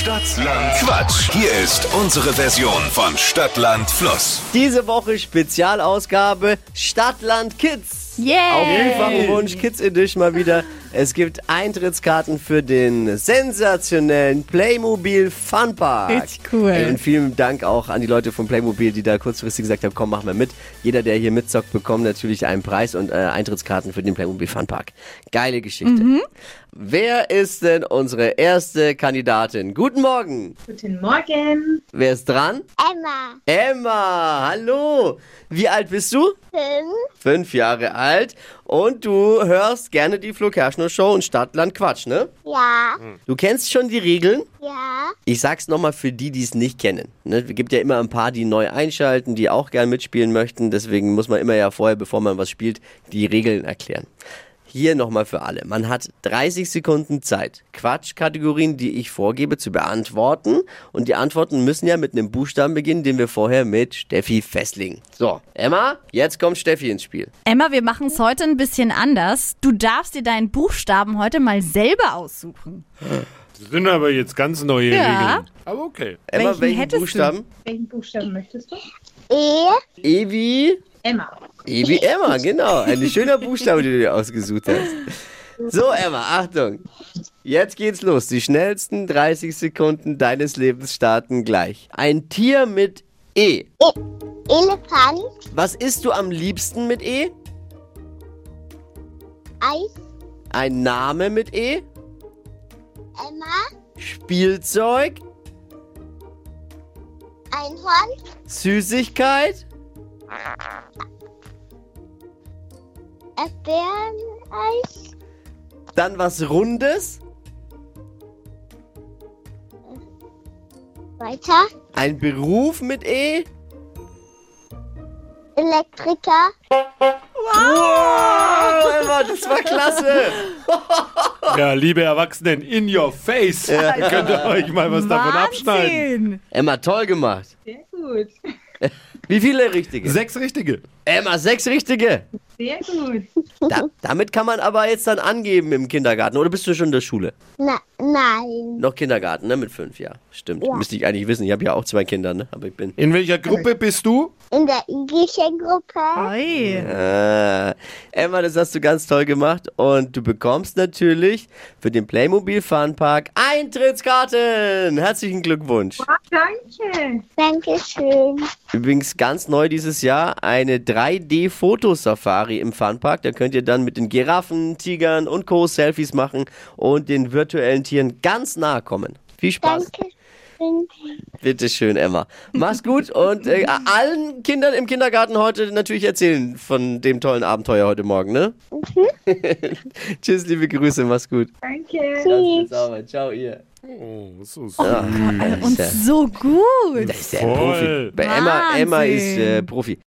Stadtland Quatsch. Hier ist unsere Version von Stadtland Fluss. Diese Woche Spezialausgabe Stadtland Kids. Yeah. Auf vielfachen Wunsch Kids Edition mal wieder. Es gibt Eintrittskarten für den sensationellen Playmobil Funpark. Richtig cool. Ey, und vielen Dank auch an die Leute von Playmobil, die da kurzfristig gesagt haben, komm, mach mal mit. Jeder, der hier mitzockt, bekommt natürlich einen Preis und äh, Eintrittskarten für den Playmobil Funpark. Geile Geschichte. Wer ist denn unsere erste Kandidatin? Guten Morgen. Guten Morgen. Wer ist dran? Emma, Emma, hallo. Wie alt bist du? fünf, Fünf Jahre alt. Und du hörst gerne die Flo Show und Stadtland Quatsch, ne? ja, Du kennst schon die Regeln? ja, Ich sag's nochmal für die, die es nicht kennen. Ne? Es gibt ja immer ein paar, die neu einschalten, die auch gern mitspielen möchten. Deswegen muss man immer ja vorher, bevor man was spielt, die Regeln erklären. Hier nochmal für alle. Man hat 30 Sekunden Zeit, Quatschkategorien, die ich vorgebe, zu beantworten. Und die Antworten müssen ja mit einem Buchstaben beginnen, den wir vorher mit Steffi festlegen. So, Emma, jetzt kommt Steffi ins Spiel. Emma, wir machen es heute ein bisschen anders. Du darfst dir deinen Buchstaben heute mal selber aussuchen. Das sind aber jetzt ganz neue Ja. Regeln. Aber okay. Emma, Welchen welchen, hättest du? Buchstaben? Welchen Buchstaben möchtest du? E, Evi. Emma. Evi Emma, genau. Ein schöner Buchstabe, den du dir ausgesucht hast. So, Emma, Achtung. Jetzt geht's los. Die schnellsten 30 Sekunden deines Lebens starten gleich. Ein Tier mit E. Elefant, Was isst du am liebsten mit E? Eis, Ein Name mit E? Emma, Spielzeug? Einhorn, Süßigkeit? Erdbeereneis, Dann was Rundes? weiter, Ein Beruf mit E? Elektriker, Wow, Emma, das war klasse. Ja, liebe Erwachsenen, in your face. Könnt ihr euch mal was davon abschneiden. Emma, toll gemacht. Sehr gut. Wie viele richtige? Sechs richtige. Emma, sechs richtige. Sehr gut. Da, damit kann man aber jetzt dann angeben im Kindergarten. Oder bist du schon in der Schule? na, nein, Noch Kindergarten, ne? Mit fünf, ja. Stimmt. Ja. Müsste ich eigentlich wissen. Ich habe ja auch zwei Kinder, ne? Aber ich bin. In welcher Gruppe bist du? in der igischen Gruppe, Oi. Äh, Emma, das hast du ganz toll gemacht. Und du bekommst natürlich für den Playmobil Funpark Eintrittskarten. Herzlichen Glückwunsch. Ah, danke. Dankeschön, Übrigens ganz neu dieses Jahr eine 3D-Fotosafari im Funpark. Da könnt ihr dann mit den Giraffen, Tigern und Co. Selfies machen und den virtuellen Tieren ganz nahe kommen. Viel Spaß. Dankeschön, Bitte schön, Emma. Mach's gut und äh, allen Kindern im Kindergarten heute natürlich erzählen von dem tollen Abenteuer heute Morgen, ne? Tschüss, liebe Grüße, mach's gut. Danke. Sauber. Ciao, ihr. Oh, so süß. Ja, Und so gut. das ist der Voll. Profi. Bei Emma, Emma ist äh, Profi.